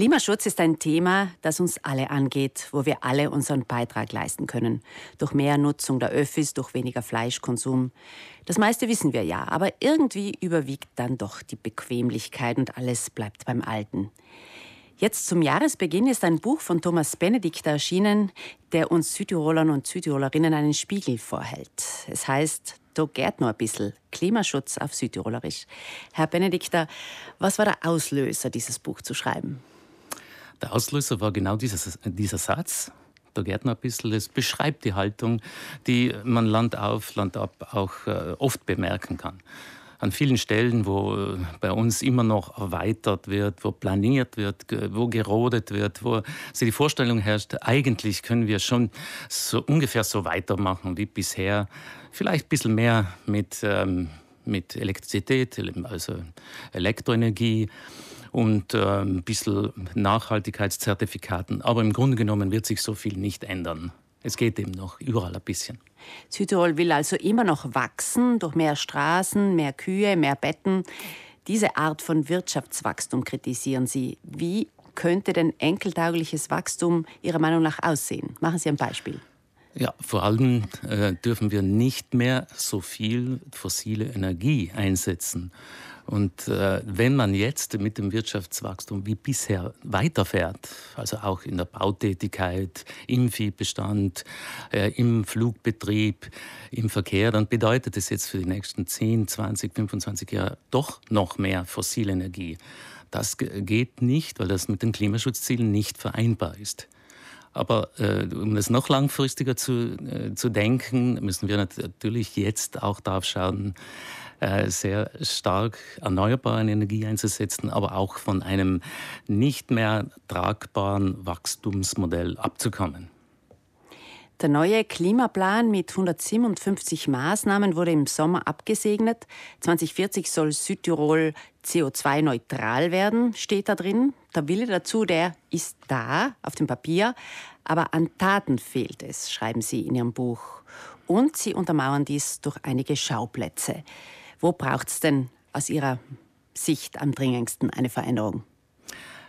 Klimaschutz ist ein Thema, das uns alle angeht, wo wir alle unseren Beitrag leisten können. Durch mehr Nutzung der Öffis, durch weniger Fleischkonsum. Das meiste wissen wir ja, aber irgendwie überwiegt dann doch die Bequemlichkeit und alles bleibt beim Alten. Jetzt zum Jahresbeginn ist ein Buch von Thomas Benedikt erschienen, der uns Südtirolern und Südtirolerinnen einen Spiegel vorhält. Es heißt da geht noch ein bisschen. Klimaschutz auf Südtirolerisch. Herr Benedikter, was war der Auslöser, dieses Buch zu schreiben? Der Auslöser war genau dieser, dieser Satz. Geht noch ein bisschen. Es beschreibt die Haltung, die man Land auf, Land ab auch äh, oft bemerken kann an vielen Stellen, wo äh, bei uns immer noch erweitert wird, wo planiert wird, wo gerodet wird, wo so die Vorstellung herrscht, eigentlich können wir schon so ungefähr so weitermachen wie bisher. Vielleicht ein bisschen mehr mit, ähm, mit Elektrizität, also Elektroenergie und äh, ein bisschen Nachhaltigkeitszertifikaten. Aber im Grunde genommen wird sich so viel nicht ändern. Es geht eben noch überall ein bisschen. Südtirol will also immer noch wachsen durch mehr Straßen, mehr Kühe, mehr Betten. Diese Art von Wirtschaftswachstum kritisieren Sie. Wie könnte denn enkeltaugliches Wachstum Ihrer Meinung nach aussehen? Machen Sie ein Beispiel. Ja, vor allem äh, dürfen wir nicht mehr so viel fossile Energie einsetzen. Und äh, wenn man jetzt mit dem Wirtschaftswachstum wie bisher weiterfährt, also auch in der Bautätigkeit, im Viehbestand, äh, im Flugbetrieb, im Verkehr, dann bedeutet es jetzt für die nächsten 10, 20, 25 Jahre doch noch mehr fossile Energie. Das geht nicht, weil das mit den Klimaschutzzielen nicht vereinbar ist. Aber äh, um das noch langfristiger zu, äh, zu denken, müssen wir natürlich jetzt auch darauf schauen, sehr stark erneuerbare Energie einzusetzen, aber auch von einem nicht mehr tragbaren Wachstumsmodell abzukommen. Der neue Klimaplan mit 157 Maßnahmen wurde im Sommer abgesegnet. 2040 soll Südtirol CO2-neutral werden, steht da drin. Der Wille dazu, der ist da auf dem Papier, aber an Taten fehlt es, schreiben Sie in Ihrem Buch. Und Sie untermauern dies durch einige Schauplätze. Wo braucht es denn aus Ihrer Sicht am dringendsten eine Veränderung?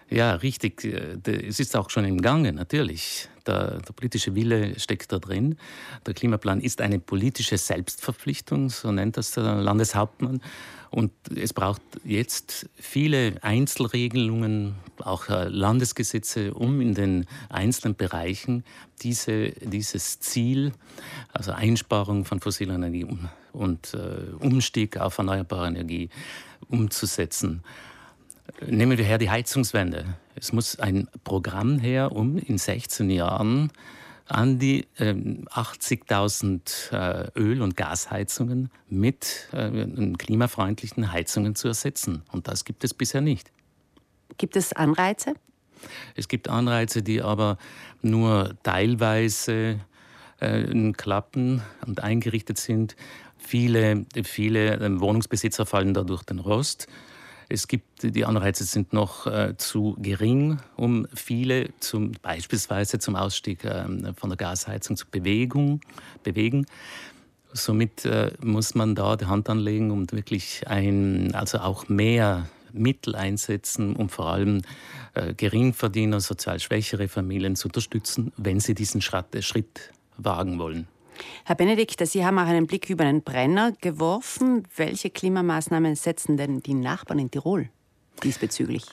Ja, richtig. Es ist auch schon im Gange, natürlich. Der, der, politische Wille steckt da drin. Der Klimaplan ist eine politische Selbstverpflichtung, so nennt das der Landeshauptmann. Und es braucht jetzt viele Einzelregelungen, auch äh, Landesgesetze, um in den einzelnen Bereichen diese, dieses Ziel, also Einsparung von fossiler Energie und äh, Umstieg auf erneuerbare Energie umzusetzen. Nehmen wir her die Heizungswende. Es muss ein Programm her, um in 16 Jahren an die äh, 80.000 äh, Öl- und Gasheizungen mit äh, klimafreundlichen Heizungen zu ersetzen. Und das gibt es bisher nicht. Gibt es Anreize? Es gibt Anreize, die aber nur teilweise äh, klappen und eingerichtet sind. Viele, viele ähm, Wohnungsbesitzer fallen dadurch den Rost. Es gibt, die Anreize sind noch äh, zu gering, um viele zum, beispielsweise zum Ausstieg äh, von der Gasheizung zu Bewegung, bewegen. Somit äh, muss man da die Hand anlegen und wirklich ein, also auch mehr Mittel einsetzen, um vor allem äh, Geringverdiener, sozial schwächere Familien zu unterstützen, wenn sie diesen Schritt wagen wollen. Herr Benedikt, Sie haben auch einen Blick über den Brenner geworfen. Welche Klimamaßnahmen setzen denn die Nachbarn in Tirol diesbezüglich?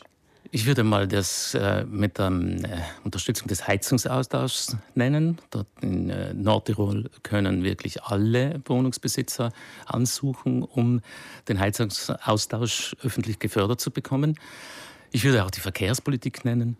Ich würde mal das äh, mit der äh, Unterstützung des Heizungsaustauschs nennen. Dort in äh, Nordtirol können wirklich alle Wohnungsbesitzer ansuchen, um den Heizungsaustausch öffentlich gefördert zu bekommen. Ich würde auch die Verkehrspolitik nennen.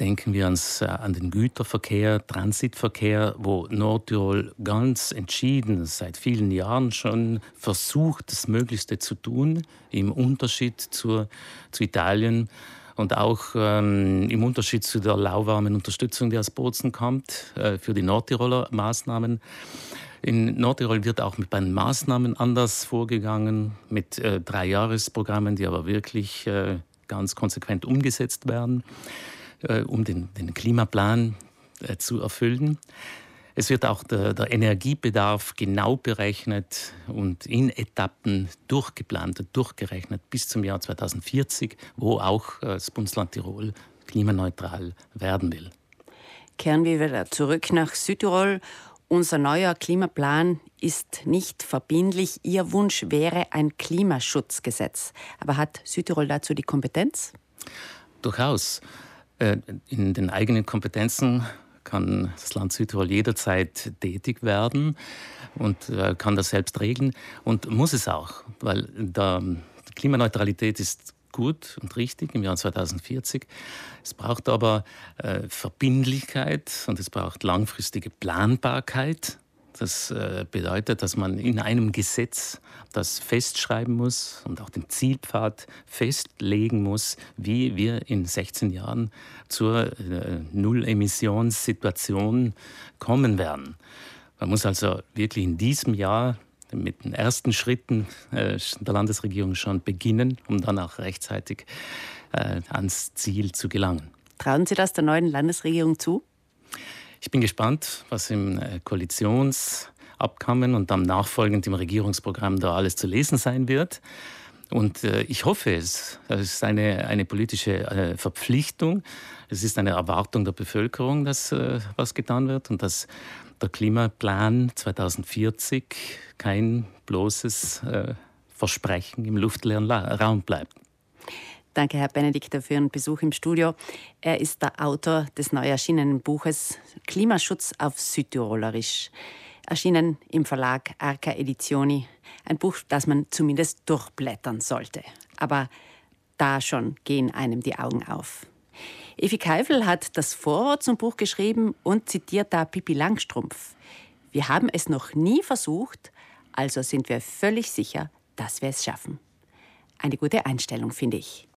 Denken wir ans, äh, an den Güterverkehr, Transitverkehr, wo Nordtirol ganz entschieden seit vielen Jahren schon versucht, das Möglichste zu tun, im Unterschied zur, zu Italien und auch ähm, im Unterschied zu der lauwarmen Unterstützung, die aus Bozen kommt, äh, für die Nordtiroler Maßnahmen. In Nordtirol wird auch mit den Maßnahmen anders vorgegangen, mit äh, Dreijahresprogrammen, die aber wirklich äh, ganz konsequent umgesetzt werden. Äh, um den, den Klimaplan äh, zu erfüllen. Es wird auch der, der, Energiebedarf genau berechnet und in Etappen durchgeplant und durchgerechnet bis zum Jahr 2040, wo auch äh, das Bundesland Tirol klimaneutral werden will. Kehren wir wieder zurück nach Südtirol. Unser neuer Klimaplan ist nicht verbindlich. Ihr Wunsch wäre ein Klimaschutzgesetz. Aber hat Südtirol dazu die Kompetenz? Durchaus. Äh, in den eigenen Kompetenzen kann das Land Südtirol jederzeit tätig werden und äh, kann das selbst regeln und muss es auch, weil die Klimaneutralität ist gut und richtig im Jahr 2040. Es braucht aber äh, Verbindlichkeit und es braucht langfristige Planbarkeit. Das äh, bedeutet, dass man in einem Gesetz das festschreiben muss und auch den Zielpfad festlegen muss, wie wir in 16 Jahren zur äh, Null-Emissionssituation kommen werden. Man muss also wirklich in diesem Jahr mit den ersten Schritten äh, der Landesregierung schon beginnen, um dann auch rechtzeitig ans Ziel zu gelangen. Trauen Sie das der neuen Landesregierung zu? Ich bin gespannt, was im äh, Koalitionsabkommen und dann nachfolgend im Regierungsprogramm da alles zu lesen sein wird. Und äh, ich hoffe es. Das ist eine, eine politische äh, Verpflichtung. Es ist eine Erwartung der Bevölkerung, dass was getan wird und dass der Klimaplan 2040 kein bloßes Versprechen im luftleeren Raum bleibt. Danke, Herr Benedikter, für Ihren Besuch im Studio. Er ist der Autor des neu erschienenen Buches Klimaschutz auf Südtirolerisch. Erschienen im Verlag Arca Edizioni. Ein Buch, das man zumindest durchblättern sollte. Aber da schon gehen einem die Augen auf. Evi Keifel hat das Vorwort zum Buch geschrieben und zitiert da Pippi Langstrumpf. Wir haben es noch nie versucht, also sind wir völlig sicher, dass wir es schaffen. Eine gute Einstellung, finde ich.